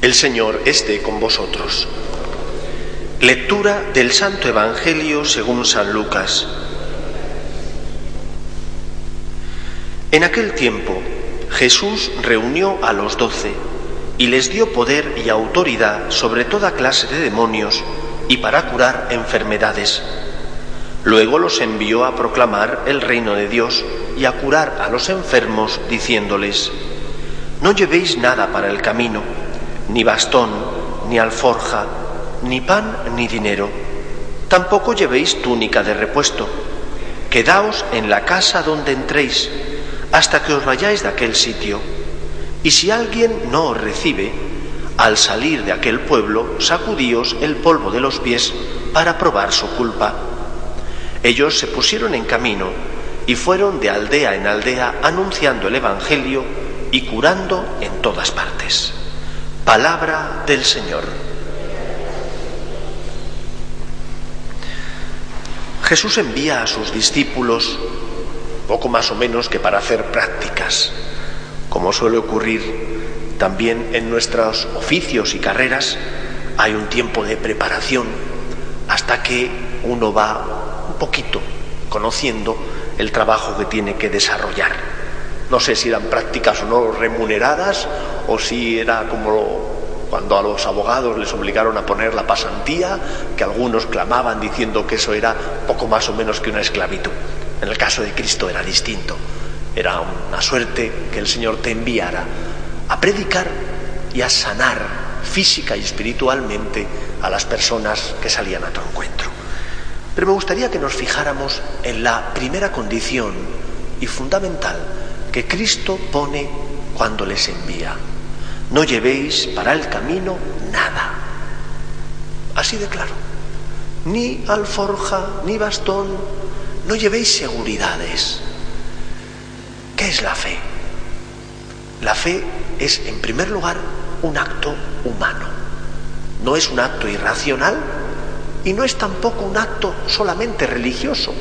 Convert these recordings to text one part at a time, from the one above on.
El Señor esté con vosotros. Lectura del Santo Evangelio según San Lucas. En aquel tiempo Jesús reunió a los doce y les dio poder y autoridad sobre toda clase de demonios y para curar enfermedades. Luego los envió a proclamar el reino de Dios y a curar a los enfermos diciéndoles, no llevéis nada para el camino ni bastón, ni alforja, ni pan, ni dinero. Tampoco llevéis túnica de repuesto. Quedaos en la casa donde entréis, hasta que os vayáis de aquel sitio. Y si alguien no os recibe, al salir de aquel pueblo, sacudíos el polvo de los pies para probar su culpa. Ellos se pusieron en camino y fueron de aldea en aldea anunciando el Evangelio y curando en todas partes. Palabra del Señor. Jesús envía a sus discípulos poco más o menos que para hacer prácticas, como suele ocurrir también en nuestros oficios y carreras, hay un tiempo de preparación hasta que uno va un poquito conociendo el trabajo que tiene que desarrollar. No sé si eran prácticas o no remuneradas o si era como cuando a los abogados les obligaron a poner la pasantía, que algunos clamaban diciendo que eso era poco más o menos que una esclavitud. En el caso de Cristo era distinto. Era una suerte que el Señor te enviara a predicar y a sanar física y espiritualmente a las personas que salían a tu encuentro. Pero me gustaría que nos fijáramos en la primera condición y fundamental que Cristo pone cuando les envía. No llevéis para el camino nada. Así de claro. Ni alforja, ni bastón. No llevéis seguridades. ¿Qué es la fe? La fe es, en primer lugar, un acto humano. No es un acto irracional y no es tampoco un acto solamente religioso.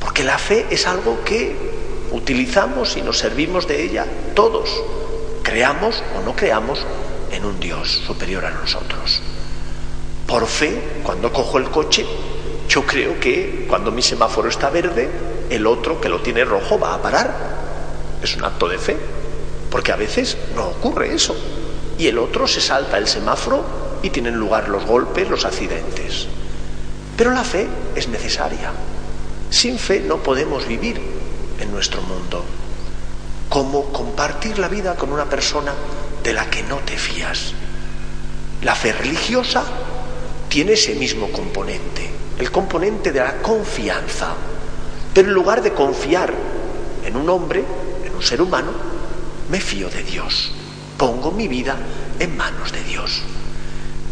Porque la fe es algo que utilizamos y nos servimos de ella todos, creamos o no creamos en un Dios superior a nosotros. Por fe, cuando cojo el coche, yo creo que cuando mi semáforo está verde, el otro que lo tiene rojo va a parar. Es un acto de fe, porque a veces no ocurre eso. Y el otro se salta el semáforo y tienen lugar los golpes, los accidentes. Pero la fe es necesaria. Sin fe no podemos vivir en nuestro mundo. Cómo compartir la vida con una persona de la que no te fías. La fe religiosa tiene ese mismo componente, el componente de la confianza. Pero en lugar de confiar en un hombre, en un ser humano, me fío de Dios. Pongo mi vida en manos de Dios.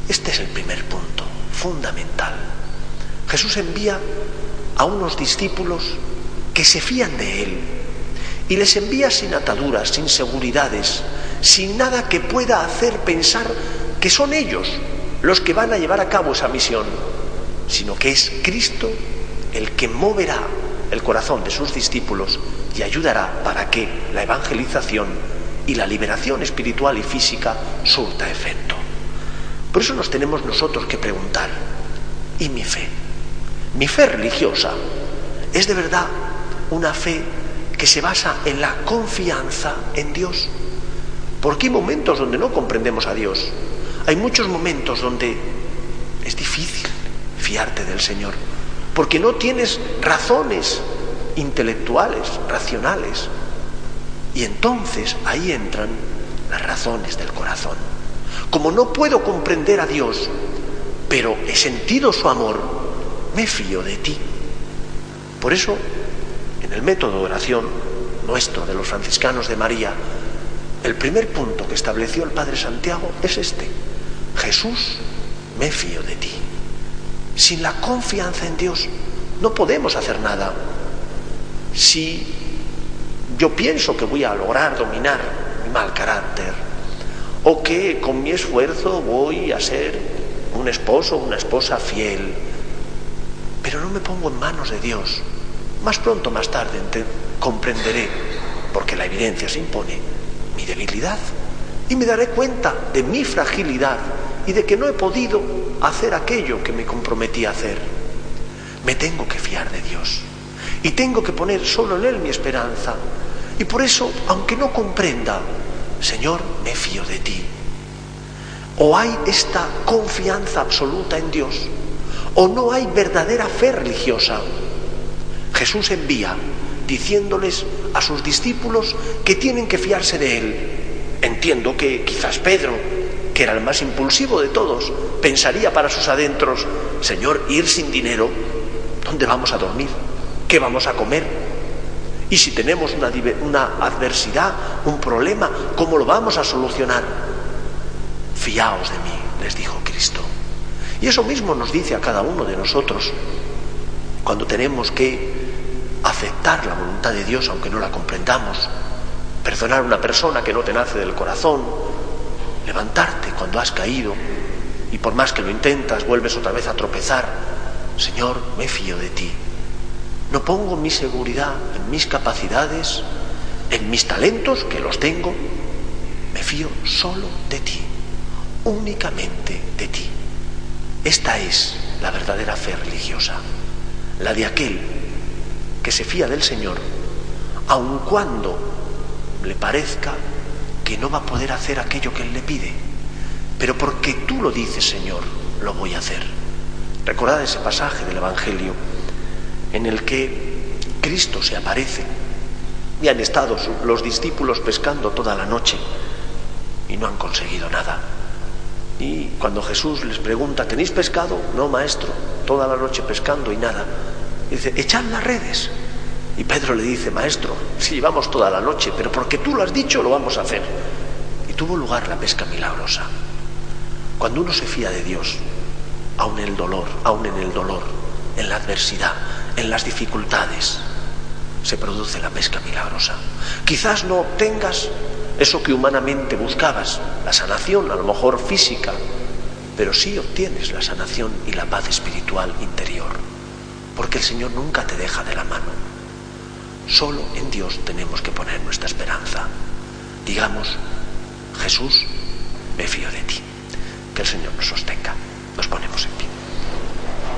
Este es el primer punto, fundamental. Jesús envía a unos discípulos que se fían de Él y les envía sin ataduras, sin seguridades, sin nada que pueda hacer pensar que son ellos los que van a llevar a cabo esa misión, sino que es Cristo el que moverá el corazón de sus discípulos y ayudará para que la evangelización y la liberación espiritual y física surta efecto. Por eso nos tenemos nosotros que preguntar, ¿y mi fe? Mi fe religiosa es de verdad una fe que se basa en la confianza en Dios. Porque hay momentos donde no comprendemos a Dios. Hay muchos momentos donde es difícil fiarte del Señor. Porque no tienes razones intelectuales, racionales. Y entonces ahí entran las razones del corazón. Como no puedo comprender a Dios, pero he sentido su amor, me fío de ti. Por eso en el método de oración nuestro, de los franciscanos de María, el primer punto que estableció el Padre Santiago es este. Jesús, me fío de ti. Sin la confianza en Dios no podemos hacer nada. Si yo pienso que voy a lograr dominar mi mal carácter o que con mi esfuerzo voy a ser un esposo una esposa fiel, pero no me pongo en manos de Dios, más pronto o más tarde comprenderé, porque la evidencia se impone, mi debilidad y me daré cuenta de mi fragilidad y de que no he podido hacer aquello que me comprometí a hacer. Me tengo que fiar de Dios y tengo que poner solo en Él mi esperanza. Y por eso, aunque no comprenda, Señor, me fío de ti. O hay esta confianza absoluta en Dios, o no hay verdadera fe religiosa. Jesús envía diciéndoles a sus discípulos que tienen que fiarse de Él. Entiendo que quizás Pedro, que era el más impulsivo de todos, pensaría para sus adentros, Señor, ir sin dinero, ¿dónde vamos a dormir? ¿Qué vamos a comer? Y si tenemos una, adversidad, un problema, ¿cómo lo vamos a solucionar? Fiaos de mí, les dijo Cristo. Y eso mismo nos dice a cada uno de nosotros cuando tenemos que aceptar la voluntad de Dios aunque no la comprendamos, perdonar a una persona que no te nace del corazón, levantarte cuando has caído y por más que lo intentas vuelves otra vez a tropezar. Señor, me fío de ti. No pongo mi seguridad en mis capacidades, en mis talentos, que los tengo. Me fío solo de ti, únicamente de ti. Esta es la verdadera fe religiosa, la de aquel que se fía del Señor, aun cuando le parezca que no va a poder hacer aquello que Él le pide. Pero porque tú lo dices, Señor, lo voy a hacer. Recordad ese pasaje del Evangelio en el que Cristo se aparece y han estado los discípulos pescando toda la noche y no han conseguido nada. Y cuando Jesús les pregunta, ¿tenéis pescado? No, maestro, toda la noche pescando y nada dice, echad las redes. Y Pedro le dice, maestro, si llevamos toda la noche, pero porque tú lo has dicho, lo vamos a hacer. Y tuvo lugar la pesca milagrosa. Cuando uno se fía de Dios, aun en el dolor, aun en el dolor, en la adversidad, en las dificultades, se produce la pesca milagrosa. Quizás no obtengas eso que humanamente buscabas, la sanación, a lo mejor física, pero sí obtienes la sanación y la paz espiritual interior porque el Señor nunca te deja de la mano. Solo en Dios tenemos que poner nuestra esperanza. Digamos, Jesús, me fío de ti. Que el Señor nos sostenga.